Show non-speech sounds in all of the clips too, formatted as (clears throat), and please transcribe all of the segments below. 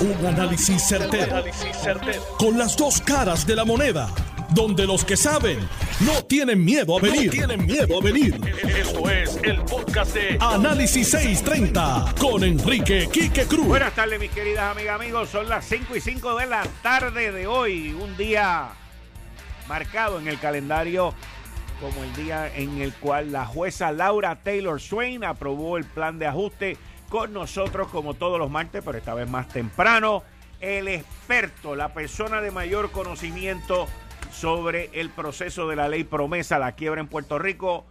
Un análisis certero, Con las dos caras de la moneda. Donde los que saben no tienen miedo a venir. tienen miedo a venir. Esto es el podcast de Análisis 630 con Enrique Quique Cruz. Buenas tardes, mis queridas amigas, amigos. Son las 5 y 5 de la tarde de hoy. Un día marcado en el calendario como el día en el cual la jueza Laura Taylor Swain aprobó el plan de ajuste con nosotros como todos los martes, pero esta vez más temprano, el experto, la persona de mayor conocimiento sobre el proceso de la ley promesa, la quiebra en Puerto Rico,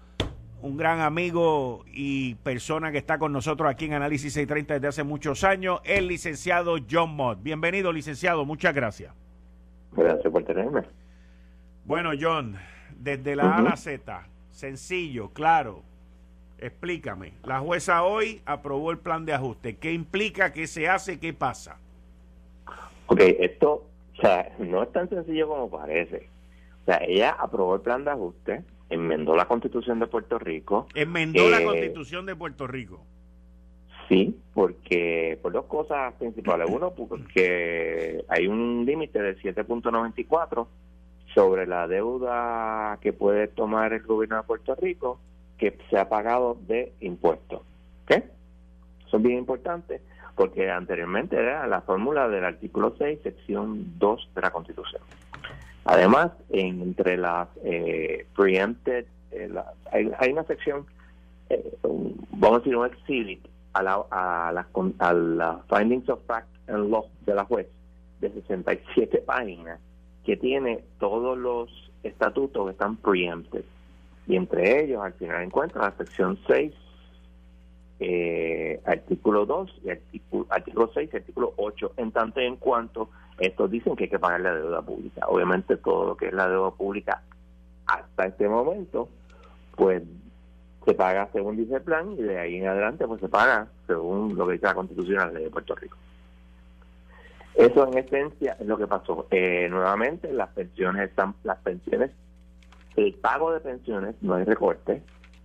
un gran amigo y persona que está con nosotros aquí en Análisis 630 desde hace muchos años, el licenciado John Mott. Bienvenido, licenciado, muchas gracias. Gracias por tenerme. Bueno, John, desde la A a la Z, sencillo, claro, Explícame. La jueza hoy aprobó el plan de ajuste. ¿Qué implica? ¿Qué se hace? ¿Qué pasa? Ok, esto o sea, no es tan sencillo como parece. O sea, ella aprobó el plan de ajuste, enmendó la constitución de Puerto Rico. Enmendó la eh, constitución de Puerto Rico. Sí, porque por dos cosas principales. Uno, porque hay un límite de 7.94 sobre la deuda que puede tomar el gobierno de Puerto Rico que se ha pagado de impuestos. ¿Qué? Eso es bien importante porque anteriormente era la fórmula del artículo 6, sección 2 de la Constitución. Además, entre las eh, preempted, eh, hay, una sección, eh, vamos a decir un exhibit a, la, a, las, a las findings of fact and law de la juez de 67 páginas que tiene todos los estatutos que están preempted y entre ellos al final encuentra la sección 6, eh, artículo 2 y artículo, artículo 6 y artículo 8, en tanto y en cuanto estos dicen que hay que pagar la deuda pública. Obviamente todo lo que es la deuda pública hasta este momento, pues se paga según dice el plan y de ahí en adelante pues se paga según lo que dice la constitución de Puerto Rico. Eso en esencia es lo que pasó. Eh, nuevamente las pensiones están, las pensiones el pago de pensiones, no hay recorte,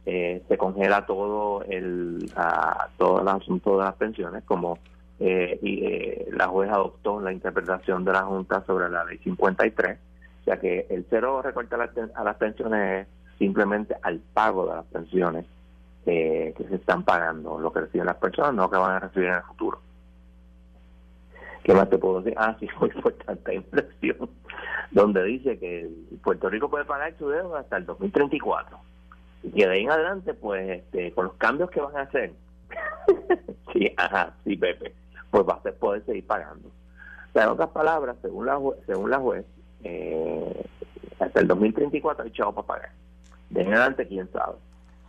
eh, se congela todo el, todo el asunto de las pensiones, como eh, y, eh, la juez adoptó la interpretación de la Junta sobre la ley 53, o sea que el cero recorte a, las pensiones es simplemente al pago de las pensiones que se están pagando, lo que reciben las personas, no que van a recibir en el futuro. ¿Qué más te puedo decir? Ah, sí, (laughs) muy importante impresión, donde dice que Puerto Rico puede pagar su deuda hasta el 2034. Y de ahí en adelante, pues, este, con los cambios que van a hacer, (laughs) sí, ajá, sí, Pepe, pues va a poder seguir pagando. O sea, en otras palabras, según la, según la juez, eh, hasta el 2034 hay chavo para pagar. De ahí en adelante, quién sabe.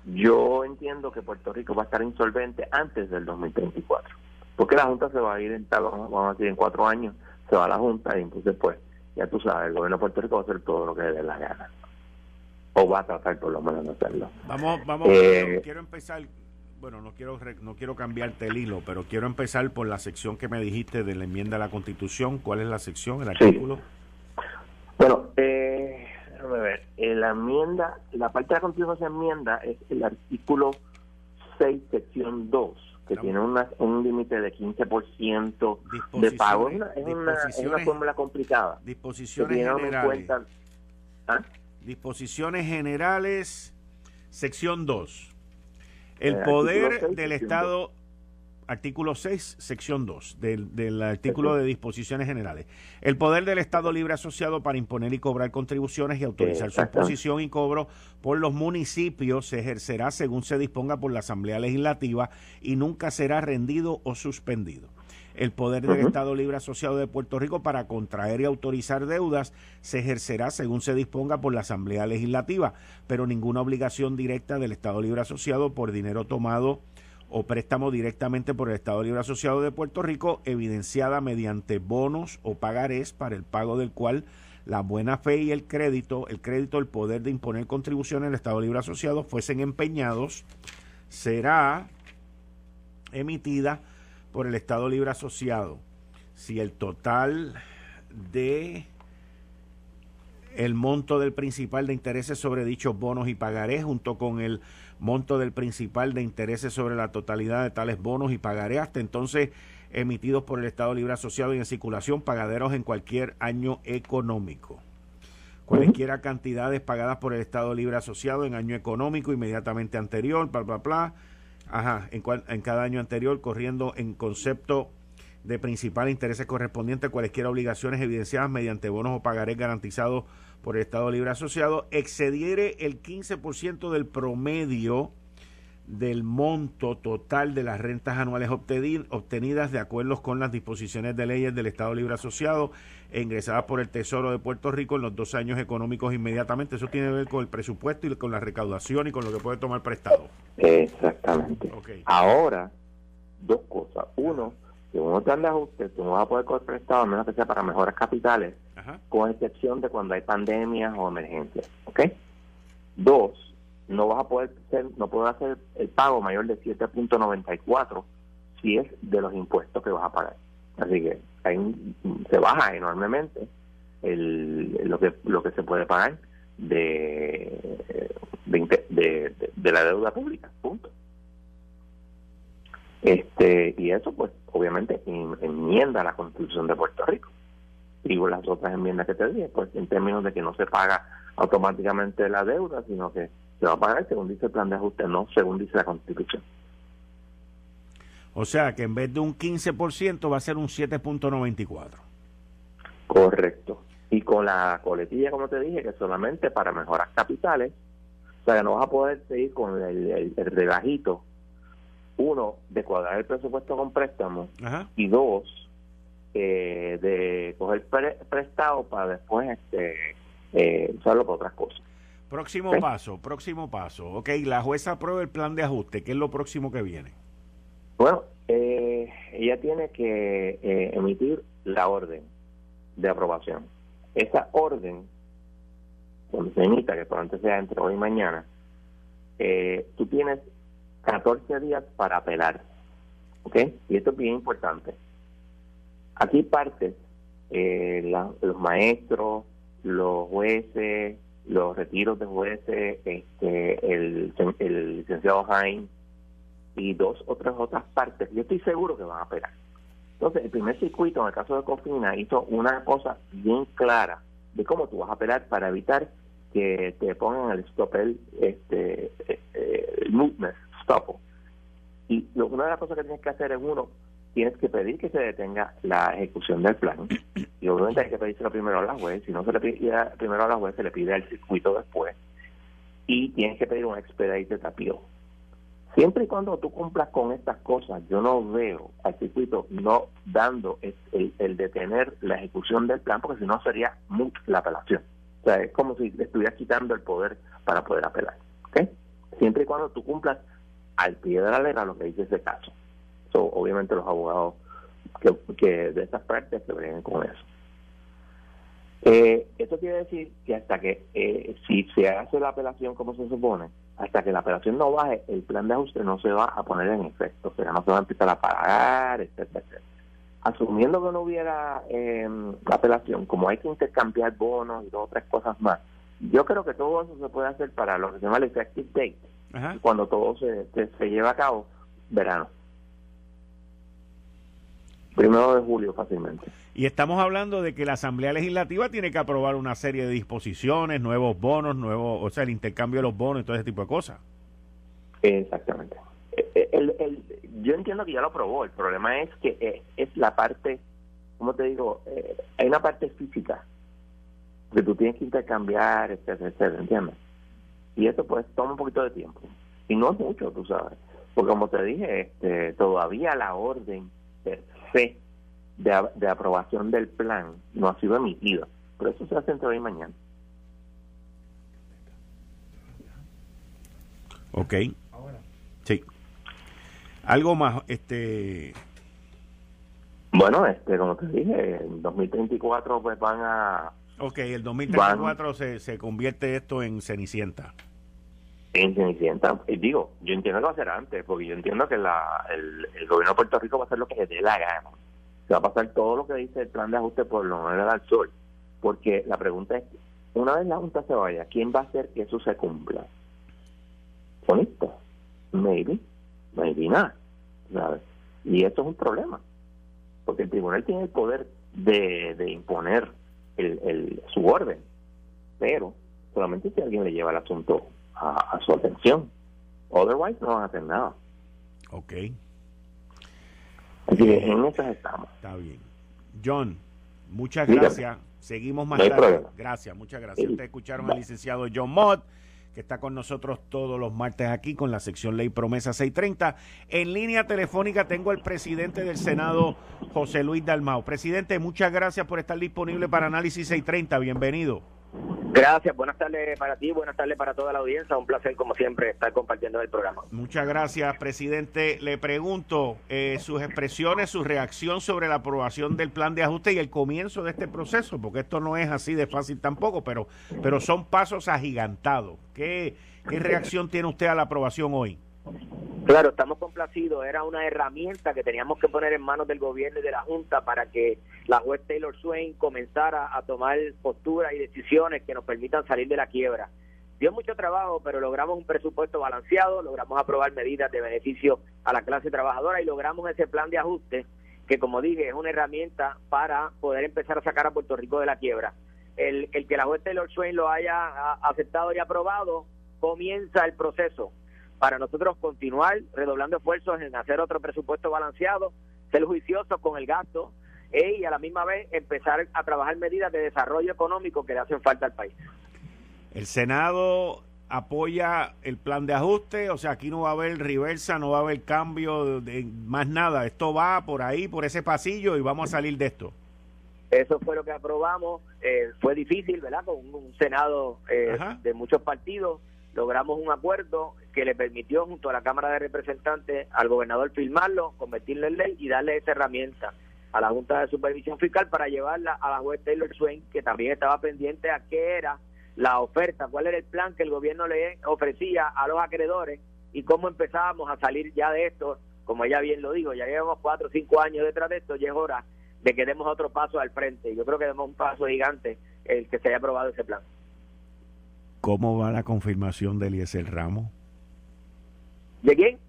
Yo entiendo que Puerto Rico va a estar insolvente antes del 2034 porque la Junta se va a ir en, vamos a decir, en cuatro años, se va a la Junta y entonces pues, ya tú sabes, el gobierno de Puerto Rico va a hacer todo lo que le dé la gana. O va a tratar por lo menos de hacerlo. Vamos, vamos, eh, quiero empezar, bueno, no quiero no quiero cambiarte el hilo, pero quiero empezar por la sección que me dijiste de la enmienda a la Constitución. ¿Cuál es la sección, el artículo? Bueno, eh, déjame ver. En la enmienda, la parte de la Constitución se enmienda es el artículo 6, sección 2 que tiene una, un límite de 15% de pago. Es una, es una, fórmula complicada. Disposiciones generales. ¿Ah? Disposiciones generales, sección 2. El eh, poder del Estado artículo 6, sección 2 del, del artículo de disposiciones generales. El poder del Estado libre asociado para imponer y cobrar contribuciones y autorizar su imposición y cobro por los municipios se ejercerá según se disponga por la Asamblea Legislativa y nunca será rendido o suspendido. El poder del Estado Libre Asociado de Puerto Rico para contraer y autorizar deudas se ejercerá según se disponga por la Asamblea Legislativa, pero ninguna obligación directa del Estado Libre Asociado por dinero tomado o préstamo directamente por el Estado Libre Asociado de Puerto Rico, evidenciada mediante bonos o pagarés para el pago del cual la buena fe y el crédito, el crédito, el poder de imponer contribuciones al Estado Libre Asociado fuesen empeñados, será emitida por el Estado Libre Asociado. Si el total de el monto del principal de intereses sobre dichos bonos y pagarés junto con el monto del principal de intereses sobre la totalidad de tales bonos y pagaré hasta entonces emitidos por el Estado Libre Asociado y en circulación, pagaderos en cualquier año económico. Cualesquiera cantidades pagadas por el Estado Libre Asociado en año económico inmediatamente anterior, bla, bla, bla. Ajá, en, en cada año anterior, corriendo en concepto de principal interés correspondiente a cualesquiera obligaciones evidenciadas mediante bonos o pagarés garantizados por el Estado Libre Asociado, excediere el 15% del promedio del monto total de las rentas anuales obtenidas de acuerdo con las disposiciones de leyes del Estado Libre Asociado e ingresadas por el Tesoro de Puerto Rico en los dos años económicos inmediatamente. Eso tiene que ver con el presupuesto y con la recaudación y con lo que puede tomar prestado. Exactamente. Ahora, dos cosas. Uno, que uno te de ajuste, tú no vas a poder coger prestado a menos que sea para mejoras capitales, con excepción de cuando hay pandemias o emergencias. ¿Ok? Dos, no vas a poder ser, no puedes hacer el pago mayor de 7.94 si es de los impuestos que vas a pagar. Así que ahí se baja enormemente el, lo que lo que se puede pagar de de, de, la deuda pública, punto. Este y eso pues obviamente enmienda la Constitución de Puerto Rico. Digo las otras enmiendas que te dije, pues en términos de que no se paga automáticamente la deuda, sino que se va a pagar según dice el plan de ajuste, no según dice la Constitución. O sea que en vez de un 15% va a ser un 7.94. Correcto. Y con la coletilla, como te dije, que solamente para mejoras capitales, o sea que no vas a poder seguir con el, el, relajito, uno, de cuadrar el presupuesto con préstamos, y dos, eh, de coger prestado para después este, eh, usarlo para otras cosas. Próximo paso, próximo paso. Ok, la jueza aprueba el plan de ajuste. ¿Qué es lo próximo que viene? Bueno, eh, ella tiene que eh, emitir la orden de aprobación. Esa orden, cuando se emita, que probablemente sea entre hoy y mañana, eh, tú tienes 14 días para apelar. ¿Ok? Y esto es bien importante. Aquí parte los maestros, los jueces, los retiros de jueces, este, el, el licenciado Jaime y dos otras otras partes, yo estoy seguro que van a apelar. Entonces, el primer circuito, en el caso de Cofina, hizo una cosa bien clara de cómo tú vas a apelar para evitar que te pongan el stop el, este, eh, el movement, stop. Y lo, una de las cosas que tienes que hacer es, uno, tienes que pedir que se detenga la ejecución del plan. (clears throat) Y obviamente hay que pedírselo primero a la juez. Si no se le pide primero a la juez, se le pide el circuito después. Y tienes que pedir un expedite tapio. Siempre y cuando tú cumplas con estas cosas, yo no veo al circuito no dando el, detener la ejecución del plan, porque si no sería mucho la apelación. O sea, es como si le estuvieras quitando el poder para poder apelar. ¿okay? Siempre y cuando tú cumplas al pie de la letra lo que dice ese caso. Obviamente los abogados que, de estas partes se ven con eso. Eh, esto quiere decir que hasta que, eh, si se hace la apelación como se supone, hasta que la apelación no baje, el plan de ajuste no se va a poner en efecto, o sea, no se va a empezar a pagar, etcétera, Asumiendo que no hubiera eh, apelación, como hay que intercambiar bonos y dos o tres cosas más, yo creo que todo eso se puede hacer para lo que se llama el effective date, cuando todo se, se lleva a cabo, verano. Primero de julio fácilmente. Y estamos hablando de que la Asamblea Legislativa tiene que aprobar una serie de disposiciones, nuevos bonos, nuevos, o sea, el intercambio de los bonos y todo ese tipo de cosas. Exactamente. Eh, eh, el, yo entiendo que ya lo aprobó. El problema es que eh, es la parte, ¿cómo te digo? hay una parte física que tú tienes que intercambiar, etcétera, etcétera, ¿entiendes? Y eso pues toma un poquito de tiempo. Y no es mucho, tú sabes. Porque como te dije, este, todavía la orden fe de, aprobación del plan no ha sido emitida. Pero eso se hace entre hoy y mañana. Ok. Sí. Algo más, este... Bueno, este, como te dije, en 2034 pues van a... Ok, el 2034 se, se convierte esto en Cenicienta. En Cenicienta, y digo, yo entiendo que va a ser antes, porque yo entiendo que la, el, gobierno de Puerto Rico va a hacer lo que le dé la gana. Se va a pasar todo lo que dice el plan de ajuste por lo menos al sol. Porque la pregunta es, una vez la Junta se vaya, ¿quién va a hacer que eso se cumpla? ¿Sonista? Maybe, maybe not. ¿sabes? Y esto es un problema. porque el tribunal tiene el poder de, de imponer el, el, su orden, pero solamente si alguien le lleva el asunto a, su atención. Otherwise no van a hacer nada. Ok. Así que en esas estamos. Está bien. John, muchas gracias. Seguimos más tarde. Gracias, muchas gracias. Ustedes escucharon al licenciado John Mott que está con nosotros todos los martes aquí con la sección Ley Promesa 630. En línea telefónica tengo al presidente del Senado, José Luis Dalmao. Presidente, muchas gracias por estar disponible para Análisis 630. Bienvenido. Gracias, buenas tardes para ti, buenas tardes para toda la audiencia. Un placer, como siempre, estar compartiendo el programa. Muchas gracias, presidente. Le pregunto eh, sus expresiones, su reacción sobre la aprobación del plan de ajuste y el comienzo de este proceso, porque esto no es así de fácil tampoco, pero, pero son pasos agigantados. ¿Qué, ¿Qué reacción tiene usted a la aprobación hoy? Claro, estamos complacidos. Era una herramienta que teníamos que poner en manos del gobierno y de la Junta para que la juez Taylor Swain comenzara a tomar posturas y decisiones que nos permitan salir de la quiebra. Dio mucho trabajo, pero logramos un presupuesto balanceado, logramos aprobar medidas de beneficio a la clase trabajadora y logramos ese plan de ajuste que, como dije, es una herramienta para poder empezar a sacar a Puerto Rico de la quiebra. El, el que la juez Taylor Swain lo haya aceptado y aprobado, comienza el proceso para nosotros continuar redoblando esfuerzos en hacer otro presupuesto balanceado, ser juiciosos con el gasto e, y a la misma vez empezar a trabajar medidas de desarrollo económico que le hacen falta al país. El Senado apoya el plan de ajuste, o sea, aquí no va a haber reversa, no va a haber cambio de más nada, esto va por ahí, por ese pasillo y vamos a salir de esto. Eso fue lo que aprobamos, eh, fue difícil, ¿verdad? Con un, Senado eh, de muchos partidos, logramos un acuerdo que le permitió junto a la Cámara de Representantes al gobernador firmarlo, convertirlo en ley y darle esa herramienta a la Junta de Supervisión Fiscal para llevarla a la juez Taylor Swain, que también estaba pendiente a qué era la oferta, cuál era el plan que el gobierno le ofrecía a los acreedores y cómo empezábamos a salir ya de esto, como ella bien lo dijo, ya llevamos cuatro o cinco años detrás de esto y es hora de que demos otro paso al frente. Yo creo que demos un paso gigante el que se haya aprobado ese plan. ¿Cómo va la confirmación de Eliezer Ramos? ¿De quién?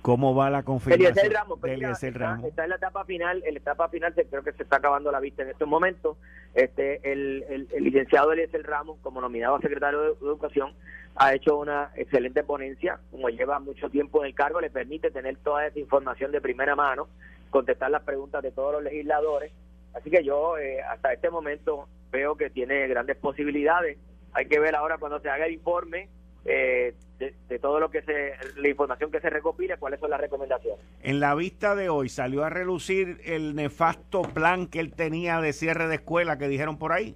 ¿Cómo va la confirmación Eliezer Ramos? Pues Ramos. Está, en la etapa final, en la etapa final creo que se está acabando la vista en estos momentos. Este, el, el, licenciado Eliezer Ramos, como nominado a secretario de Educación, ha hecho una excelente ponencia, como lleva mucho tiempo en el cargo, le permite tener toda esa información de primera mano, contestar las preguntas de todos los legisladores. Así que yo eh, hasta este momento veo que tiene grandes posibilidades hay que ver ahora cuando se haga el informe eh, de, todo lo que se, la información que se recopila, cuáles son las recomendaciones. En la vista de hoy salió a relucir el nefasto plan que él tenía de cierre de escuela que dijeron por ahí.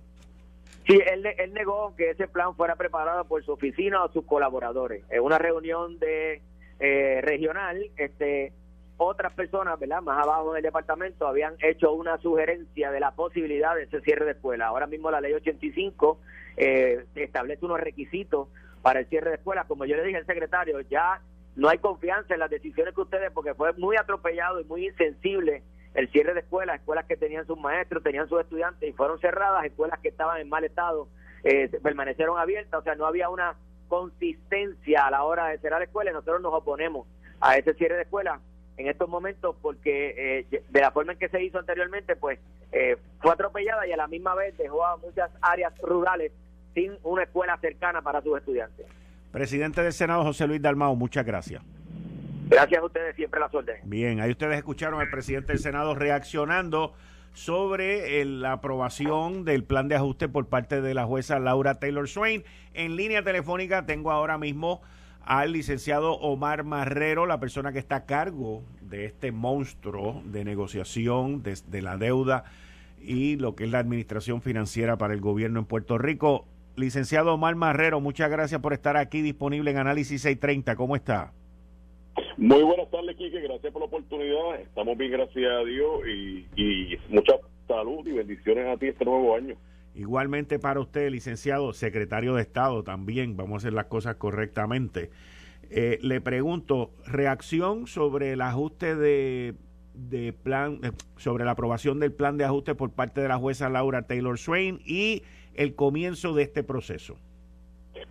Sí, él, él negó que ese plan fuera preparado por su oficina o sus colaboradores. En una reunión de eh, regional, este, otras personas, ¿verdad? Más abajo del departamento habían hecho una sugerencia de la posibilidad de ese cierre de escuela. Ahora mismo la ley 85 eh, establece unos requisitos para el cierre de escuelas. Como yo le dije al secretario, ya no hay confianza en las decisiones que ustedes, porque fue muy atropellado y muy insensible el cierre de escuelas, escuelas que tenían sus maestros, tenían sus estudiantes y fueron cerradas, escuelas que estaban en mal estado eh, permanecieron abiertas, o sea, no había una consistencia a la hora de cerrar escuelas y nosotros nos oponemos a ese cierre de escuelas en estos momentos porque eh, de la forma en que se hizo anteriormente, pues eh, fue atropellada y a la misma vez dejó a muchas áreas rurales sin una escuela cercana para sus estudiantes. Presidente del Senado, José Luis Dalmao, muchas gracias. Gracias a ustedes, siempre la suerte. Bien, ahí ustedes escucharon al presidente del Senado reaccionando sobre la aprobación del plan de ajuste por parte de la jueza Laura Taylor Swain. En línea telefónica tengo ahora mismo al licenciado Omar Marrero, la persona que está a cargo de este monstruo de negociación de, de la deuda y lo que es la administración financiera para el gobierno en Puerto Rico. Licenciado Omar Marrero, muchas gracias por estar aquí disponible en Análisis 630. ¿Cómo está? Muy buenas tardes, Quique. Gracias por la oportunidad. Estamos bien, gracias a Dios. Y, y mucha salud y bendiciones a ti este nuevo año. Igualmente para usted, licenciado, secretario de Estado, también vamos a hacer las cosas correctamente. Eh, le pregunto, reacción sobre el ajuste de, de plan, eh, sobre la aprobación del plan de ajuste por parte de la jueza Laura Taylor Swain y el comienzo de este proceso.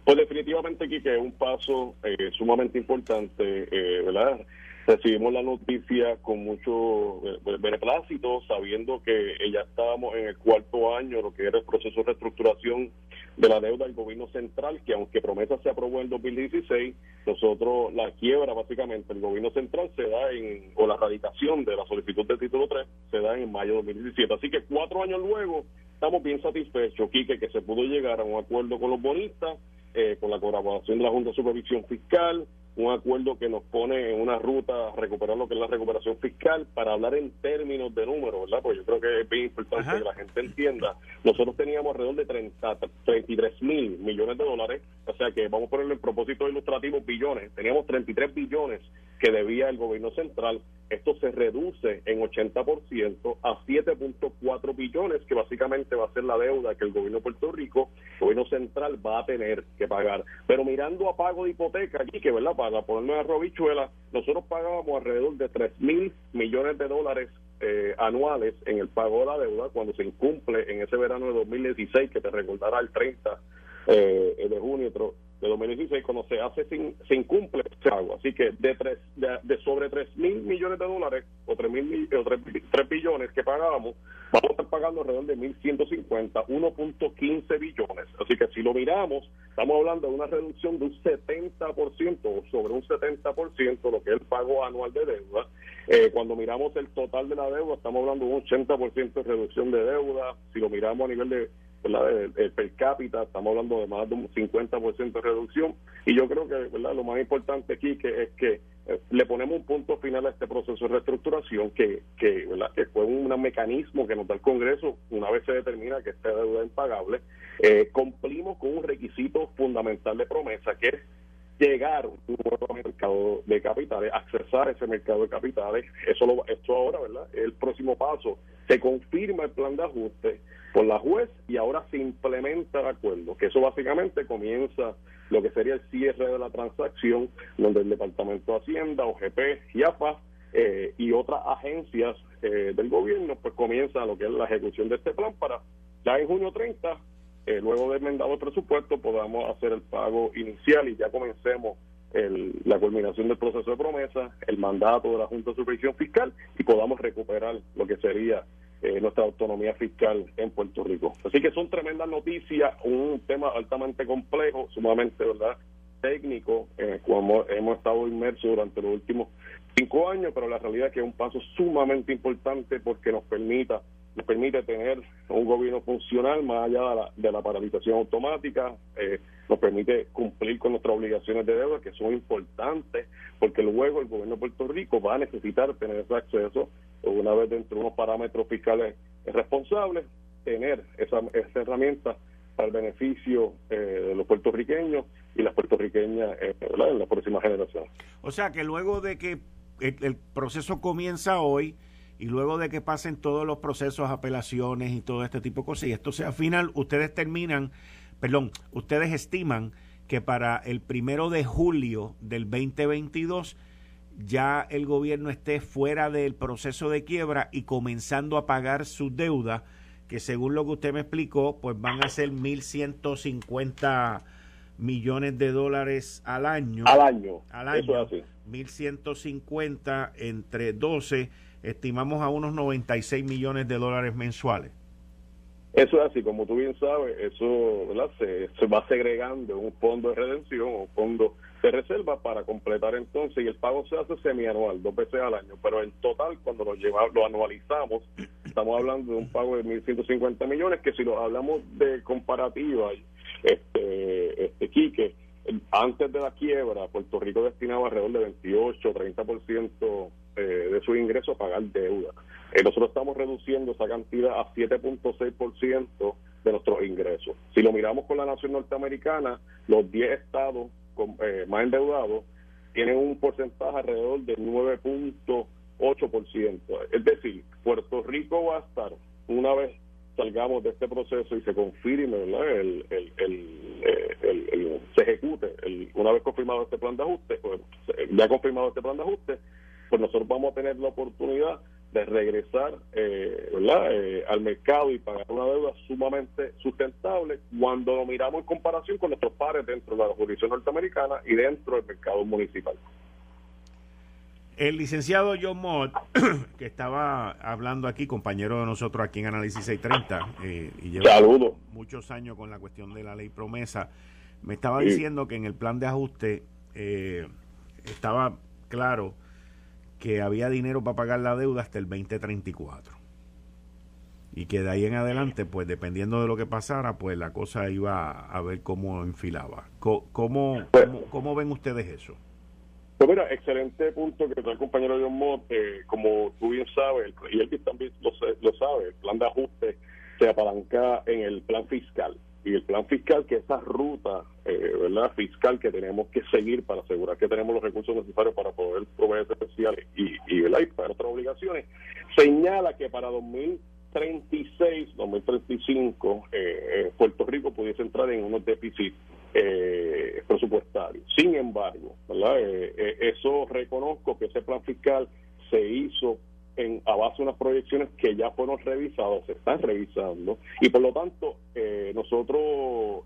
Pues definitivamente, Quique, un paso eh, sumamente importante, ¿verdad? Recibimos la noticia con mucho eh, beneplácito, sabiendo que ya estábamos en el cuarto año, lo que era el proceso de reestructuración de la deuda del gobierno central, que aunque promesa se aprobó en 2016, nosotros la quiebra básicamente el gobierno central se da en, o la radicación de la solicitud de título 3 se da en mayo de 2017. Así que cuatro años luego estamos bien satisfechos, Quique, que se pudo llegar a un acuerdo con los bonistas, eh, con la colaboración de la Junta de Supervisión Fiscal, un acuerdo que nos pone en una ruta a recuperar lo que es la recuperación fiscal para hablar en términos de números, ¿verdad? Pues yo creo que es bien importante que la gente entienda. Nosotros teníamos alrededor de 30, 33 mil millones de dólares, o sea que vamos a ponerle en propósito ilustrativo billones. Teníamos 33 billones que debía el gobierno central. Esto se reduce en 80% a 7.4 billones, que básicamente va a ser la deuda que el gobierno de Puerto Rico, el gobierno central, va a tener que pagar. Pero mirando a pago de hipoteca aquí, que verdad, para ponerme a robichuela, nosotros pagábamos alrededor de 3 mil millones de dólares eh, anuales en el pago de la deuda cuando se incumple en ese verano de 2016, que te recordará el 30 eh, de junio de 2016, cuando se hace, se incumple ese pago. Así que de, tres, de, sobre 3 mil millones de dólares o 3, mil, o 3, billones que pagábamos, vamos a estar pagando alrededor de 1.150, 1.15 billones. Así que si lo miramos, estamos hablando de una reducción de un 70% o sobre un 70% lo que es el pago anual de deuda. Eh, cuando miramos el total de la deuda, estamos hablando de un 80% de reducción de deuda. Si lo miramos a nivel de el, per cápita, estamos hablando de más de un 50% de reducción. Y yo creo que ¿verdad? lo más importante aquí que es que eh, le ponemos un punto final a este proceso de reestructuración que, que, ¿verdad? que fue un, mecanismo que nos da el Congreso una vez se determina que esta deuda es impagable. Eh, cumplimos con un requisito fundamental de promesa que es llegar un nuevo mercado de capitales, accesar ese mercado de capitales. Eso lo, esto ahora, ¿verdad? El próximo paso. Se confirma el plan de ajuste por la juez y ahora se implementa el acuerdo, que eso básicamente comienza lo que sería el cierre de la transacción, donde el Departamento de Hacienda, OGP, IAPA eh, y otras agencias eh, del gobierno, pues comienza lo que es la ejecución de este plan para ya en junio 30 eh, luego de enmendado el presupuesto, podamos hacer el pago inicial y ya comencemos la culminación del proceso de promesa, el mandato de la Junta de Supervisión Fiscal y podamos recuperar lo que sería eh, nuestra autonomía fiscal en Puerto Rico. Así que son tremendas noticias, un tema altamente complejo, sumamente verdad técnico, eh, como hemos estado inmersos durante los últimos cinco años, pero la realidad es que es un paso sumamente importante porque nos permita nos permite tener un gobierno funcional más allá de la, paralización automática, eh, nos permite cumplir con nuestras obligaciones de deuda que son importantes, porque luego el gobierno de Puerto Rico va a necesitar tener ese acceso, una vez dentro de unos parámetros fiscales responsables, tener esa, esa herramienta para el beneficio eh, de los puertorriqueños y las puertorriqueñas eh, en la próxima generación. O sea que luego de que el proceso comienza hoy, y luego de que pasen todos los procesos, apelaciones y todo este tipo de cosas, y esto sea final, ustedes terminan, perdón, ustedes estiman que para el primero de julio del 2022 ya el gobierno esté fuera del proceso de quiebra y comenzando a pagar su deuda, que según lo que usted me explicó, pues van a ser 1.150 millones de dólares al año. Al año. Al año. Eso es así. 1.150 entre 12 estimamos a unos 96 millones de dólares mensuales. Eso es así, como tú bien sabes, eso Se, va segregando un fondo de redención o un fondo de reserva para completar entonces y el pago se hace semianual, dos veces al año, pero en total cuando lo, lleva, lo anualizamos estamos hablando de un pago de 1.150 millones que si lo hablamos de comparativa, este, este Quique, antes de la quiebra, Puerto Rico destinaba alrededor de 28, 30% eh, de su ingreso a pagar deuda. Eh, nosotros estamos reduciendo esa cantidad a 7.6% de nuestros ingresos. Si lo miramos con la nación norteamericana, los 10 estados eh, más endeudados tienen un porcentaje alrededor del 9.8%. Es decir, Puerto Rico va a estar, una vez salgamos de este proceso y se confirme, El, el, el, se ejecute, una vez confirmado este plan de ajuste, pues, ya confirmado este plan de ajuste, pues nosotros vamos a tener la oportunidad de regresar eh, eh, al mercado y pagar una deuda sumamente sustentable cuando lo miramos en comparación con nuestros pares dentro de la jurisdicción norteamericana y dentro del mercado municipal. El licenciado John Mott, (clears throat) que estaba hablando aquí, compañero de nosotros aquí en Análisis 630, eh, y lleva muchos años con la cuestión de la ley promesa, me estaba diciendo que en el plan de ajuste eh, estaba claro que había dinero para pagar la deuda hasta el 2034 y que de ahí en adelante, pues dependiendo de lo que pasara, pues la cosa iba a ver cómo enfilaba. ¿Cómo, cómo, ven ustedes eso? Pues mira, excelente punto que trae el compañero John Mott. Eh, como tú bien sabes, y él también lo, lo sabe, el plan de ajuste se apalanca en el plan fiscal. Y el plan fiscal, que esa ruta eh, ¿verdad? fiscal que tenemos que seguir para asegurar que tenemos los recursos necesarios para poder proveer especiales y, y, y para otras obligaciones, señala que para 2000 2036, 2035, eh, eh, Puerto Rico pudiese entrar en unos déficits eh, presupuestarios. Sin embargo, ¿verdad? Eh, eso reconozco que ese plan fiscal se hizo en, a base de unas proyecciones que ya fueron revisadas, se están revisando, y por lo tanto nosotros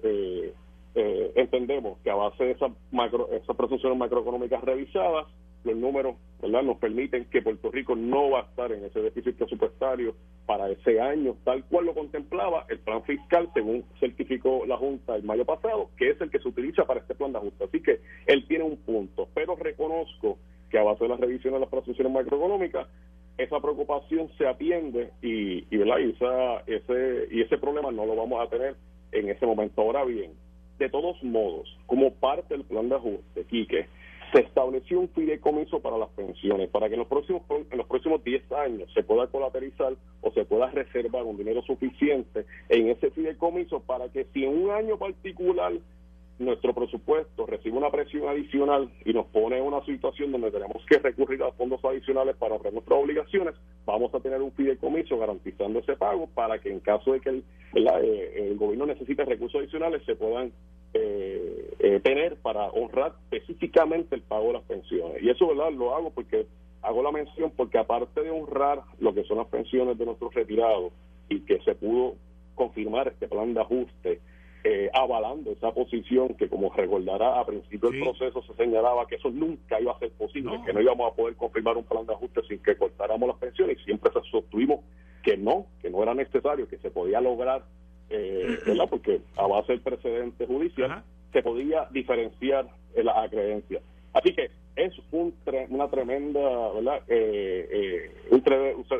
entendemos que a base de esas, macro, esas presunciones macroeconómicas revisadas, los números ¿verdad? nos permiten que Puerto Rico no va a estar en ese déficit presupuestario para ese año, tal cual lo contemplaba el plan fiscal, según certificó la Junta el mayo pasado, que es el que se utiliza para este plan de ajuste. Así que él tiene un punto, pero reconozco que a base de la revisión de las presunciones macroeconómicas, esa preocupación se atiende y, y, ¿verdad? esa, ese, y ese problema no lo vamos a tener en ese momento. Ahora bien, de todos modos, como parte del plan de ajuste, Quique, se estableció un fideicomiso para las pensiones, para que en los próximos en los próximos 10 años se pueda colateralizar o se pueda reservar un dinero suficiente en ese fideicomiso para que si en un año particular nuestro presupuesto recibe una presión adicional y nos pone en una situación donde tenemos que recurrir a fondos adicionales para ahorrar nuestras obligaciones, vamos a tener un fideicomiso garantizando ese pago para que en caso de que el, eh, el gobierno necesite recursos adicionales se puedan eh, eh, tener para honrar específicamente el pago de las pensiones. Y eso, ¿verdad? Lo hago porque hago la mención porque aparte de honrar lo que son las pensiones de nuestros retirados y que se pudo confirmar este plan de ajuste, eh, avalando esa posición que como recordará a principio del proceso se señalaba que eso nunca iba a ser posible, que no íbamos a poder confirmar un plan de ajuste sin que cortáramos las pensiones y siempre se sostuvimos que no, que no era necesario, que se podía lograr eh, ¿verdad? Porque a base del precedente judicial se podía diferenciar la creencia. Así que es un una tremenda, ¿verdad? Eh, eh, un,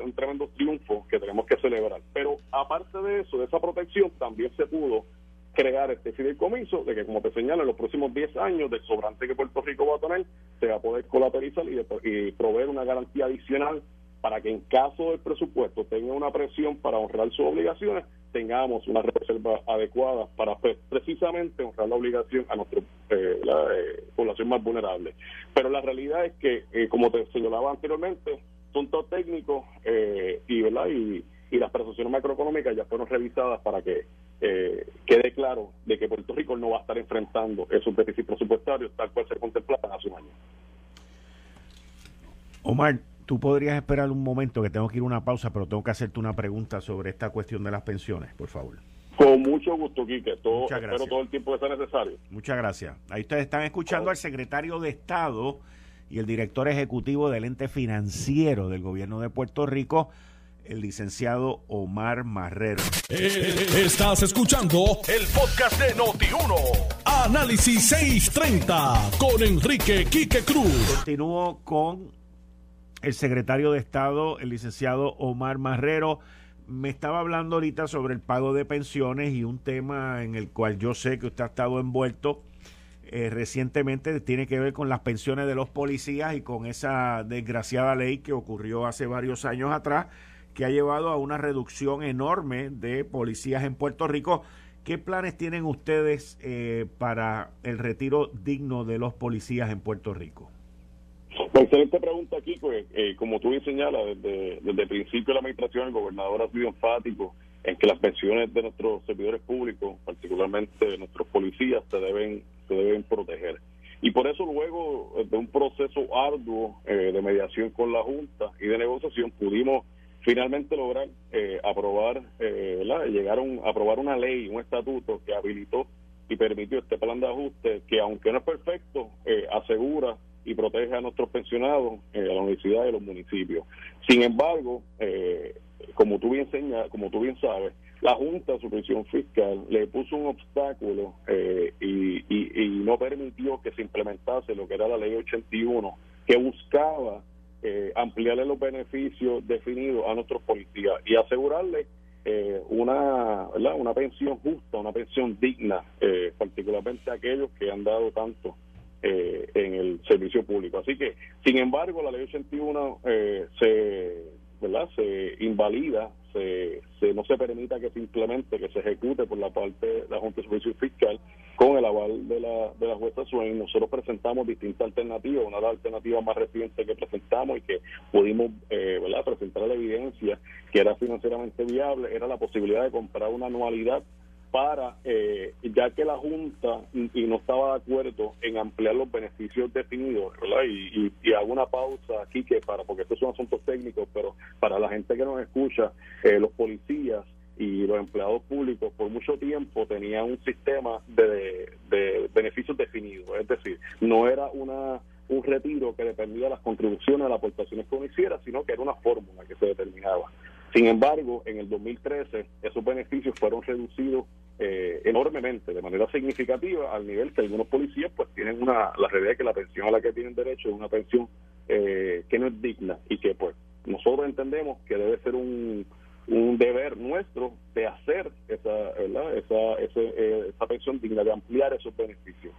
un, tremendo triunfo que tenemos que celebrar. Pero aparte de eso, de esa protección, también se pudo crear este fideicomiso de que, como te señalo, en los próximos 10 años del sobrante que Puerto Rico va a tener, se va a poder colaterizar y, proveer una garantía adicional para que en caso del presupuesto tenga una presión para honrar sus obligaciones, tengamos una reserva adecuada para precisamente honrar la obligación a nuestra eh, eh, población más vulnerable. Pero la realidad es que, eh, como te señalaba anteriormente, son todos técnicos y, ¿verdad? Y, y las prestaciones macroeconómicas ya fueron revisadas para que quede claro de que Puerto Rico no va a estar enfrentando esos déficits presupuestarios tal cual se contemplaban hace un año. Omar, tú podrías esperar un momento que tengo que ir a una pausa, pero tengo que hacerte una pregunta sobre esta cuestión de las pensiones, por favor. Con mucho gusto, Quique. Todo, espero todo el tiempo que sea necesario. Muchas gracias. Ahí ustedes están escuchando al secretario de Estado y el director ejecutivo del ente financiero del gobierno de Puerto Rico, el licenciado Omar Marrero. Eh, estás escuchando el podcast de Noti1. Análisis 630 con Enrique Quique Cruz. Continúo con el secretario de Estado, el licenciado Omar Marrero, me estaba hablando ahorita sobre el pago de pensiones y un tema en el cual yo sé que usted ha estado envuelto eh, recientemente, tiene que ver con las pensiones de los policías y con esa desgraciada ley que ocurrió hace varios años atrás, que ha llevado a una reducción enorme de policías en Puerto Rico. ¿Qué planes tienen ustedes eh, para el retiro digno de los policías en Puerto Rico? Excelente pregunta, aquí, pues, eh, como tú bien señalas, desde, desde el principio de la administración, el gobernador ha sido enfático en que las pensiones de nuestros servidores públicos, particularmente de nuestros policías, se deben, se deben proteger. Y por eso luego de un proceso arduo eh, de mediación con la Junta y de negociación, pudimos finalmente lograr eh, aprobar, eh, llegaron a aprobar una ley, un estatuto que habilitó y permitió este plan de ajuste que aunque no es perfecto, asegura y protege a nuestros pensionados, eh, a la universidad y a los municipios. Sin embargo, eh, como tú bien señalas, como tú bien sabes, la Junta de Supervisión Fiscal le puso un obstáculo eh, y, y, no permitió que se implementase lo que era la Ley 81, que buscaba eh, ampliarle los beneficios definidos a nuestros policías y asegurarle eh, una ¿verdad? una pensión justa, una pensión digna, eh, particularmente a aquellos que han dado tanto eh, en el servicio público. Así que, sin embargo, la ley 81 eh, se, ¿verdad? se invalida, se, se, no se permita que se implemente, que se ejecute por la parte de la Junta de Servicio Fiscal con el aval de la, de la jueza Swain. Nosotros presentamos distintas alternativas, una de las alternativas más recientes que presentamos y que pudimos eh, ¿verdad? presentar la evidencia que era financieramente viable, era la posibilidad de comprar una anualidad para, eh, ya que la Junta y, no estaba de acuerdo en ampliar los beneficios definidos, ¿verdad? Y, y, hago una pausa aquí que para, porque estos son asuntos técnicos, pero para la gente que nos escucha, eh, los policías y los empleados públicos por mucho tiempo tenían un sistema de, de beneficios definidos, es decir, no era una un retiro que dependía de las contribuciones, de las aportaciones que uno hiciera, sino que era una fórmula que se determinaba. Sin embargo, en el 2013 esos beneficios fueron reducidos eh, enormemente, de manera significativa, al nivel que algunos policías pues tienen una, la realidad es que la pensión a la que tienen derecho es una pensión eh, que no es digna y que pues nosotros entendemos que debe ser un, deber nuestro de hacer esa, ¿verdad? esa, eh, esa pensión digna, de ampliar esos beneficios.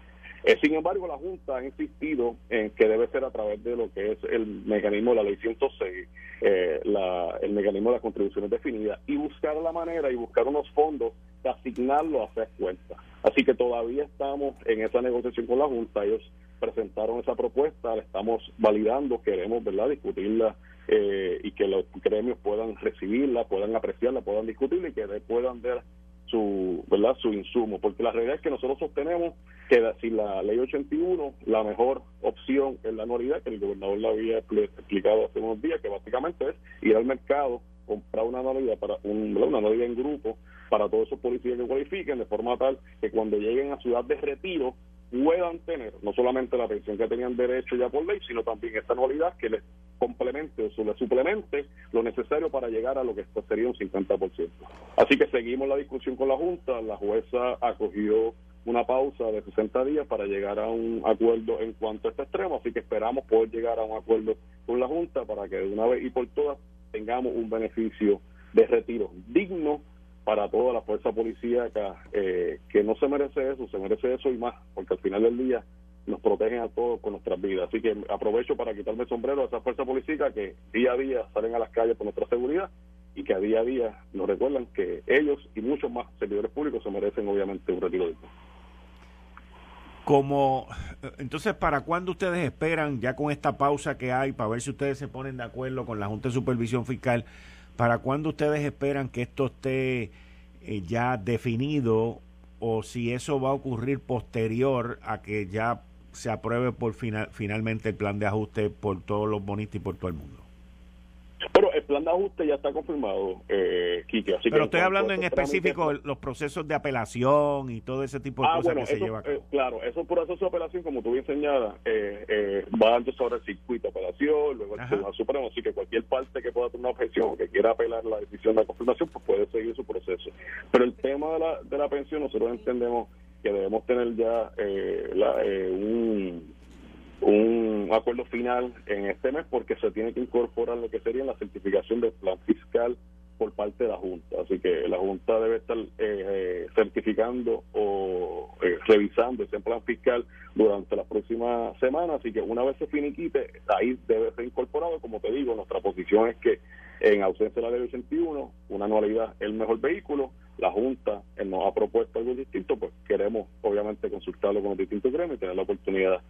Eh, sin embargo, la Junta ha insistido en que debe ser a través de lo que es el mecanismo de la ley 106, eh, la, el mecanismo de las contribuciones definidas, y buscar la manera y buscar unos fondos de asignarlo a hacer cuenta. Así que todavía estamos en esa negociación con la Junta. Ellos presentaron esa propuesta, la estamos validando, queremos verdad discutirla eh, y que los gremios puedan recibirla, puedan apreciarla, puedan discutirla y que puedan ver su verdad su insumo porque la realidad es que nosotros sostenemos que si la ley 81 la mejor opción es la anualidad que el gobernador la había explicado hace unos días que básicamente es ir al mercado comprar una anualidad para un, una anualidad en grupo para todos esos policías que cualifiquen de forma tal que cuando lleguen a ciudad de retiro puedan tener no solamente la pensión que tenían derecho ya por ley, sino también esta anualidad que les complemente o les suplemente lo necesario para llegar a lo que sería un 50%. Así que seguimos la discusión con la Junta, la jueza acogió una pausa de 60 días para llegar a un acuerdo en cuanto a este extremo, así que esperamos poder llegar a un acuerdo con la Junta para que de una vez y por todas tengamos un beneficio de retiro digno para toda la fuerza policíaca eh, que no se merece eso, se merece eso y más, porque al final del día nos protegen a todos con nuestras vidas. Así que aprovecho para quitarme el sombrero a esa fuerza policíaca que día a día salen a las calles por nuestra seguridad y que a día a día nos recuerdan que ellos y muchos más servidores públicos se merecen obviamente un retiro digno. Como, entonces, ¿para cuándo ustedes esperan, ya con esta pausa que hay, para ver si ustedes se ponen de acuerdo con la Junta de Supervisión Fiscal, ¿Para cuándo ustedes esperan que esto esté eh, ya definido o si eso va a ocurrir posterior a que ya se apruebe por final, finalmente el plan de ajuste por todos los bonistas y por todo el mundo? Plan de ajuste ya está confirmado, eh, Quique. Así Pero estoy hablando en específico de los procesos de apelación y todo ese tipo de ah, cosas que se lleva a cabo. Eh, claro, esos procesos de apelación, como tú bien señalas, eh, eh, va antes sobre el circuito de apelación, luego el Tribunal Supremo, así que cualquier parte que pueda tener una objeción o que quiera apelar la decisión de la confirmación, pues puede seguir su proceso. Pero el tema de la, de la pensión, nosotros entendemos que debemos tener ya eh, la, eh, un un acuerdo final en este mes porque se tiene que incorporar lo que sería la certificación del plan fiscal por parte de la Junta. Así que la Junta debe estar eh, eh, certificando o eh, revisando ese plan fiscal durante las próximas semanas. Así que una vez se finiquite, ahí debe ser incorporado. Como te digo, nuestra posición es que en ausencia de la ley 81, una anualidad es el mejor vehículo. La Junta nos ha propuesto algo distinto, pues queremos obviamente consultarlo con los distintos gremios y tener la oportunidad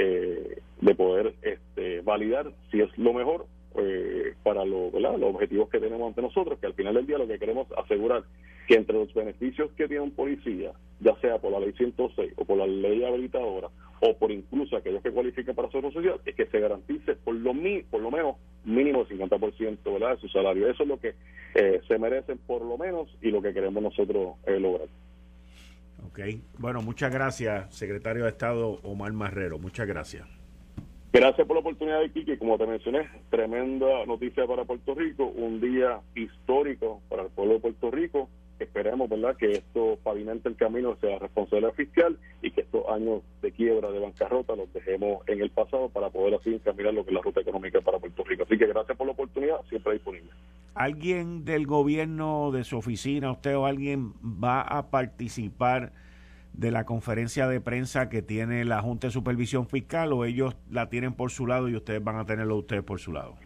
eh, de poder este, validar si es lo mejor eh, para lo, los objetivos que tenemos ante nosotros, que al final del día lo que queremos asegurar que entre los beneficios que tiene un policía, ya sea por la ley 106 o por la ley habilitadora o por incluso aquellos que cualifiquen para su social, es que se garantice por lo, mi, por lo menos mínimo el 50% ¿verdad? de su salario. Eso es lo que eh, se merecen por lo menos y lo que queremos nosotros lograr. Ok, bueno, muchas gracias, secretario de Estado Omar Marrero, muchas gracias. Gracias por la oportunidad Kiki. Como te mencioné, tremenda noticia para Puerto Rico, un día histórico para el pueblo de Puerto Rico. Esperemos, ¿verdad?, que esto pavimente el camino sea responsabilidad fiscal y que estos años de quiebra, de bancarrota, los dejemos en el pasado para poder así encaminar lo que es la ruta económica para Puerto Rico. Así que gracias por la oportunidad, siempre disponible. ¿Alguien del gobierno, de su oficina, usted o alguien va a participar? de la conferencia de prensa que tiene la Junta de Supervisión Fiscal o ellos la tienen por su lado y ustedes van a tenerlo ustedes por su lado?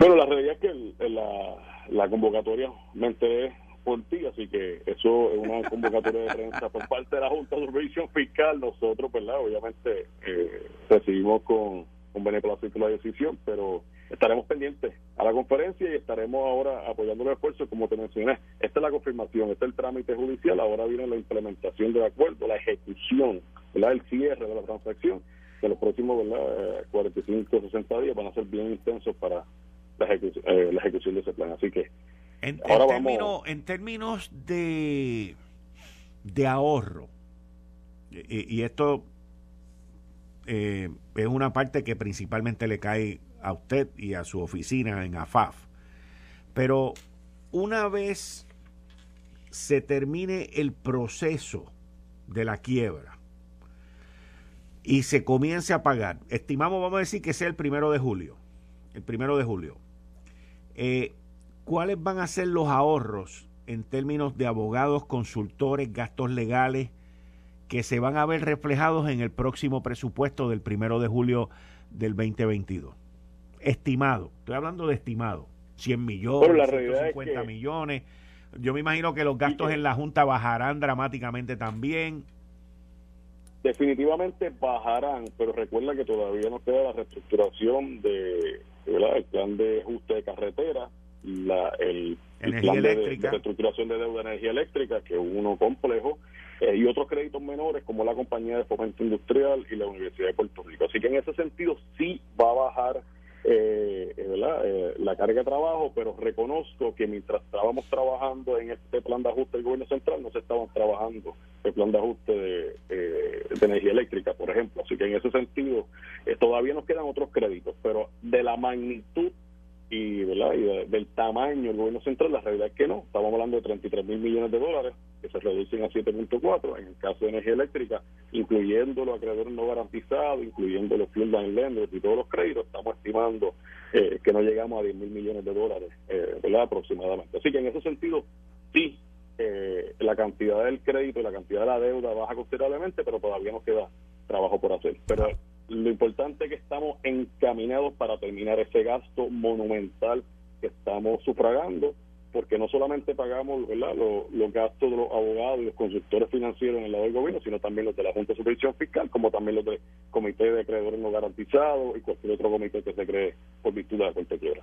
Bueno, la realidad es que la, la convocatoria me enteré por ti, así que eso es una (laughs) convocatoria de prensa por parte de la Junta de Supervisión Fiscal. Nosotros, ¿verdad? Obviamente eh, recibimos con, con beneplácito la decisión, pero estaremos pendientes a la conferencia y estaremos ahora apoyando los esfuerzos, como te mencioné. Esta es la confirmación, este es el trámite judicial, ahora viene la implementación del acuerdo, la ejecución, ¿verdad? el cierre de la transacción, que los próximos ¿verdad? 45 o 60 días van a ser bien intensos para la ejecución, eh, la ejecución de ese plan. Así que en, términos, en términos de, de ahorro, y, esto eh, es una parte que principalmente le cae a usted y a su oficina en AFAF. Pero una vez se termine el proceso de la quiebra y se comience a pagar, estimamos, vamos a decir que sea el primero de julio, el primero de julio, eh, ¿cuáles van a ser los ahorros en términos de abogados, consultores, gastos legales que se van a ver reflejados en el próximo presupuesto del primero de julio del 2022? estimado, estoy hablando de estimado, 100 millones, 150 millones. Yo me imagino que los gastos en la Junta bajarán dramáticamente también. Definitivamente bajarán, pero recuerda que todavía nos queda la reestructuración de, el plan de ajuste de carretera, la, el, plan de, reestructuración de deuda de energía eléctrica, que es uno complejo, eh, y otros créditos menores como la compañía de fomento industrial y la Universidad de Puerto Rico. Así que en ese sentido sí va a bajar eh, eh, eh, la carga de trabajo, pero reconozco que mientras estábamos trabajando en este plan de ajuste del gobierno central, no se estaban trabajando el plan de ajuste de, eh, energía eléctrica, por ejemplo. Así que en ese sentido, todavía nos quedan otros créditos, pero de la magnitud y, ¿verdad? y del tamaño del gobierno central, la realidad es que no. Estamos hablando de 33 mil millones de dólares que se reducen a 7.4 en el caso de energía eléctrica, incluyendo los acreedores no garantizados, incluyendo los fuel and lenders y todos los créditos, estamos estimando eh, que no llegamos a 10 mil millones de dólares, eh, ¿verdad? Aproximadamente. Así que en ese sentido, sí, eh, la cantidad del crédito y la cantidad de la deuda baja considerablemente, pero todavía nos queda trabajo por hacer. Pero lo importante es que estamos encaminados para terminar ese gasto monumental que estamos sufragando, porque no solamente pagamos ¿verdad? Los, gastos de los abogados y los consultores financieros en el lado del gobierno, sino también los de la Junta de Supervisión Fiscal, como también los del Comité de Acreedores No Garantizados y cualquier otro comité que se cree por virtud de la Corte Quiebra.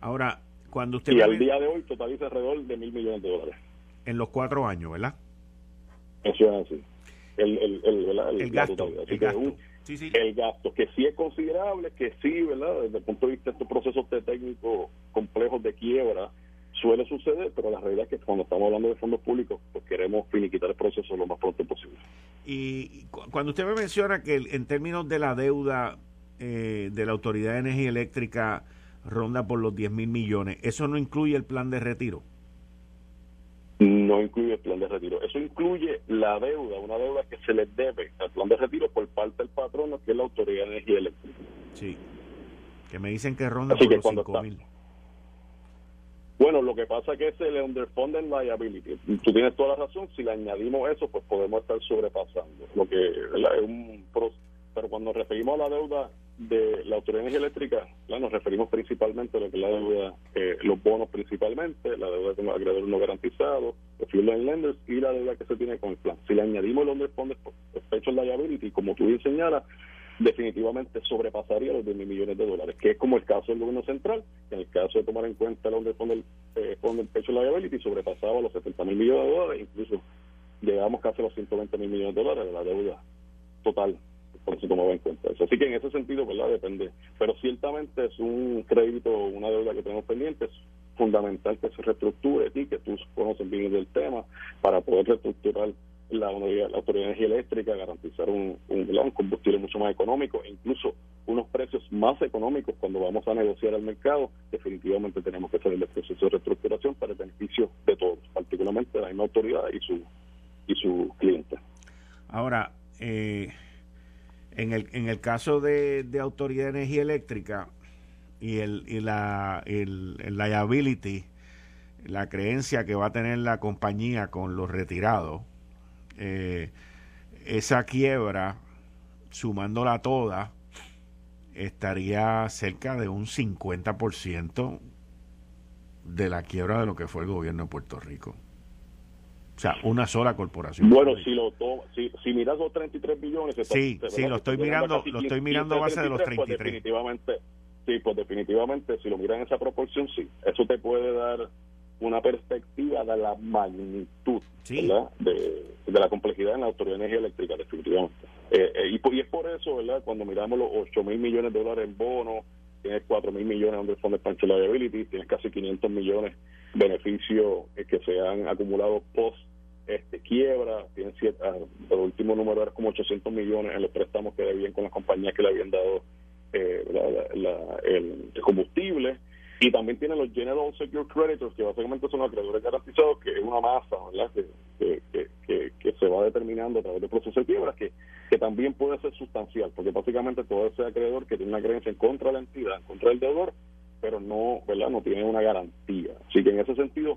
Ahora, cuando usted... Y al día de hoy totaliza alrededor de mil millones de dólares. En los cuatro años, ¿verdad? Eso es así. El, el, el, el, gasto. El gasto el gasto, que sí es considerable, que sí, ¿verdad? Desde el punto de vista de estos procesos técnicos complejos de quiebra, suele suceder, pero la realidad es que cuando estamos hablando de fondos públicos, pues queremos finiquitar el proceso lo más pronto posible. Y cuando usted me menciona que en términos de la deuda eh, de la Autoridad de Energía Eléctrica ronda por los 10 mil millones, ¿eso no incluye el plan de retiro? No incluye el plan de retiro. Eso incluye la deuda, una deuda que se le debe al plan de retiro por parte del patrono, que es la Autoridad de Energía Eléctrica. Sí, que me dicen que ronda por los 5 mil. Bueno, lo que pasa es que es el underfunded liability. Tú tienes toda la razón. Si le añadimos eso, pues podemos estar sobrepasando. Lo que es un pero cuando nos referimos a la deuda de la Autoridad de Energía Eléctrica, nos referimos principalmente a lo que es la deuda, eh, los bonos principalmente, la deuda con los acreedores no garantizados, los fuel lenders y la deuda que se tiene con el plan. Si le añadimos el underfunded special liability, como tú bien señalas, definitivamente sobrepasaría los 10 mil millones de dólares, que es como el caso del gobierno central, en el caso de tomar en cuenta el underfunded eh, special liability sobrepasaba los 70 mil millones de dólares, incluso llegamos casi a los 120 mil millones de dólares de la deuda total por se tomaba en cuenta eso. Así que en ese sentido, ¿verdad? Depende. Pero ciertamente es un crédito, una deuda que tenemos pendiente, es fundamental que se reestructure y que tú conoces bien del tema para poder reestructurar la, Autoridad de Energía Eléctrica, garantizar un, un, combustible mucho más económico e incluso unos precios más económicos cuando vamos a negociar al mercado, definitivamente tenemos que salir del proceso de reestructuración para el beneficio de todos, particularmente de la misma autoridad y su y su cliente. Ahora, eh, en, el, en el caso de, de Autoridad de Energía Eléctrica y, el, y la el, liability, la creencia que va a tener la compañía con los retirados, eh, esa quiebra, sumándola toda, estaría cerca de un 50% de la quiebra de lo que fue el gobierno de Puerto Rico. O sea, una sola corporación. Bueno, si lo si, si miras los 33 billones... Sí, sí, lo estoy mirando, lo estoy mirando a base de los 33. Pues definitivamente, sí, pues definitivamente, si lo miran en esa proporción, sí. Eso te puede dar una perspectiva de la magnitud ¿verdad? De, la complejidad en la Autoridad de Energía Eléctrica, definitivamente. Eh, eh, y, y, es por eso, ¿verdad? Cuando miramos los 8 mil millones de dólares en bonos, tienes 4 mil millones donde el Fondo de Pension Liability, tienes casi 500 millones beneficios eh, que se han acumulado post este quiebra, tienes cierta, el último número era como 800 millones en los préstamos que debían con las compañías que le habían dado el combustible y también tienen los General Secure Creditors, que básicamente son acreedores garantizados, que es una masa ¿verdad? Que, que, que, se va determinando a través del proceso de quiebra, que, que también puede ser sustancial, porque básicamente todo ese acreedor que tiene una creencia en contra de la entidad, en contra del deudor, pero no, ¿verdad? no tiene una garantía. Así que en ese sentido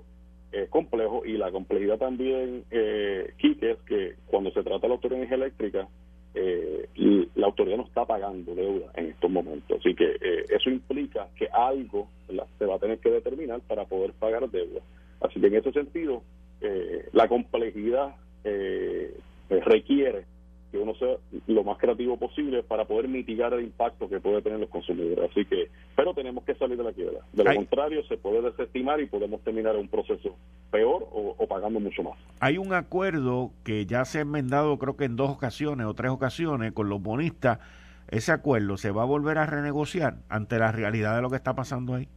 es complejo y la complejidad también, eh, es que cuando se trata de la autoridad eléctrica, eh, la autoridad no está pagando deuda en estos momentos. Así que eh, eso implica que algo se va a tener que determinar para poder pagar deuda. Así que en ese sentido, eh, la complejidad eh, requiere que uno sea lo más creativo posible para poder mitigar el impacto que puede tener los consumidores. Así que, pero tenemos que salir de la quiebra. De lo contrario, se puede desestimar y podemos terminar un proceso peor o, o, pagando mucho más. Hay un acuerdo que ya se ha enmendado, creo que en dos ocasiones o tres ocasiones, con los bonistas. ¿Ese acuerdo se va a volver a renegociar ante la realidad de lo que está pasando ahí?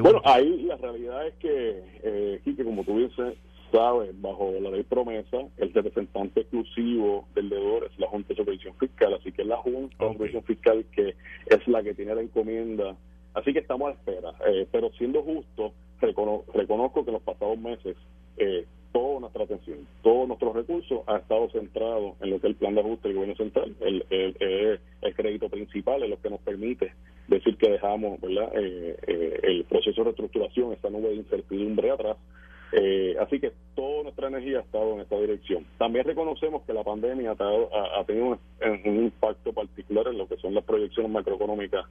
Bueno, ahí la realidad es que, eh, como tú dices, sabes, bajo la ley promesa, el representante exclusivo del deudor es la Junta de Supervisión Fiscal, así que es la Junta de Supervisión Fiscal que es la que tiene la encomienda. Así que estamos a espera. Eh, pero siendo justo, reconozco que en los pasados meses eh, toda nuestra atención, todos nuestros recursos ha estado centrado en lo que es el plan de ajuste del gobierno central, el, el, el, crédito principal es lo que nos permite decir que dejamos ¿verdad? Eh, eh, el proceso de reestructuración, esta nube de incertidumbre atrás. Eh, así que toda nuestra energía ha estado en esta dirección. También reconocemos que la pandemia ha, tenido un, impacto particular en lo que son las proyecciones macroeconómicas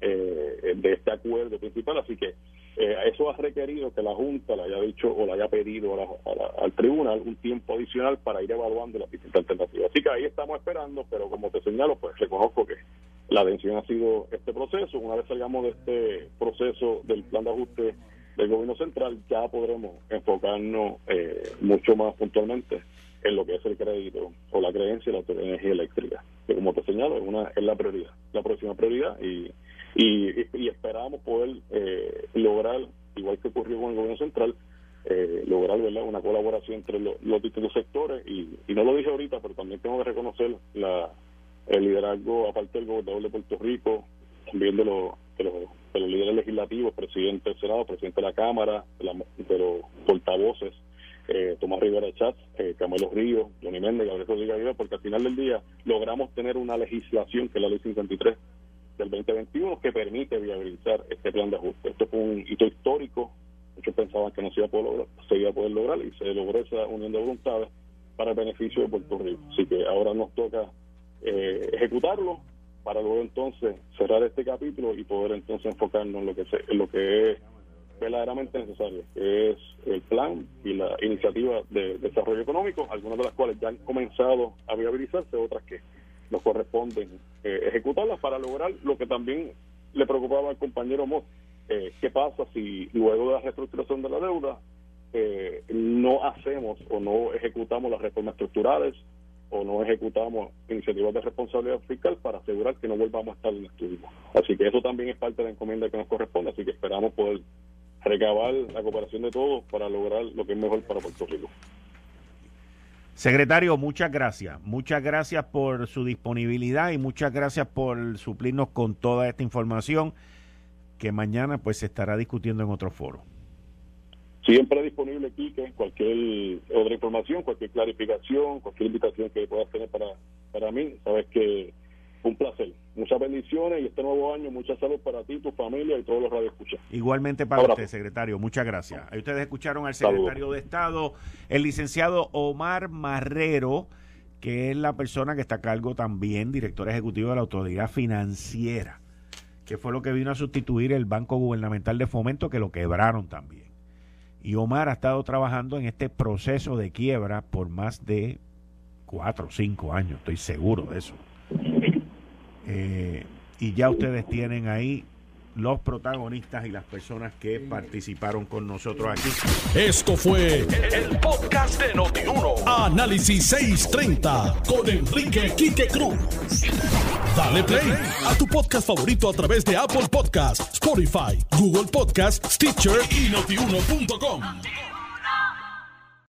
eh, de este acuerdo principal, así que eh, eso ha requerido que la Junta le haya dicho o le haya pedido al tribunal un tiempo adicional para ir evaluando las distintas alternativas. Así que ahí estamos esperando, pero como te señalo, pues reconozco que la atención ha sido este proceso. Una vez salgamos de este proceso del plan de ajuste del gobierno central, ya podremos enfocarnos eh, mucho más puntualmente en lo que es el crédito o la creencia de la Energía Eléctrica, que como te señalo, es, una, es la prioridad, la próxima prioridad y y, esperábamos poder eh, lograr, igual que ocurrió con el gobierno central, eh, lograr ¿verdad? una colaboración entre los, distintos sectores y, no lo dije ahorita, pero también tengo que reconocer la, el liderazgo, aparte del gobernador de Puerto Rico, también de los, de los, líderes legislativos, presidente del Senado, presidente de la Cámara, de, los portavoces, eh, Tomás Rivera Chatz, eh, Camilo Ríos, Johnny Méndez, Gabriel Rodríguez porque al final del día logramos tener una legislación que es la ley 53 del 2021 que permite viabilizar este plan de ajuste. Esto fue un hito histórico, muchos pensaban que no se iba a poder lograr, se iba a poder lograr y se logró esa unión de voluntades para el beneficio de Puerto Rico. Así que ahora nos toca eh, ejecutarlo para luego entonces cerrar este capítulo y poder entonces enfocarnos en lo que, en lo que es verdaderamente necesario, que es el plan y la iniciativa de desarrollo económico, algunas de las cuales ya han comenzado a viabilizarse, otras que nos corresponden eh, ejecutarlas para lograr lo que también le preocupaba al compañero Mott. Eh, ¿Qué pasa si luego de la reestructuración de la deuda eh, no hacemos o no ejecutamos las reformas estructurales o no ejecutamos iniciativas de responsabilidad fiscal para asegurar que no volvamos a estar en estudio? Así que eso también es parte de la encomienda que nos corresponde, así que esperamos poder recabar la cooperación de todos para lograr lo que es mejor para Puerto Rico. Secretario, muchas gracias. Muchas gracias por su disponibilidad y muchas gracias por suplirnos con toda esta información que mañana pues se estará discutiendo en otro foro. Siempre disponible, Quique, cualquier otra información, cualquier clarificación, cualquier invitación que puedas tener para, para mí. Sabes que un placer. Muchas bendiciones y este nuevo año, mucha salud para ti, tu familia y todos los radioescuchas. Igualmente para usted, secretario. Muchas gracias. Ahí ustedes escucharon al secretario de Estado, el licenciado Omar Marrero, que es la persona que está a cargo también, director ejecutivo de la Autoridad Financiera, que fue lo que vino a sustituir el Banco Gubernamental de Fomento, que lo quebraron también. Y Omar ha estado trabajando en este proceso de quiebra por más de cuatro o cinco años, estoy seguro de eso. Eh, y ya ustedes tienen ahí los protagonistas y las personas que participaron con nosotros aquí. Esto fue el, podcast de Notiuno. Análisis 630 con Enrique Quique Cruz. Dale play a tu podcast favorito a través de Apple Podcasts, Spotify, Google Podcasts, Stitcher y notiuno.com.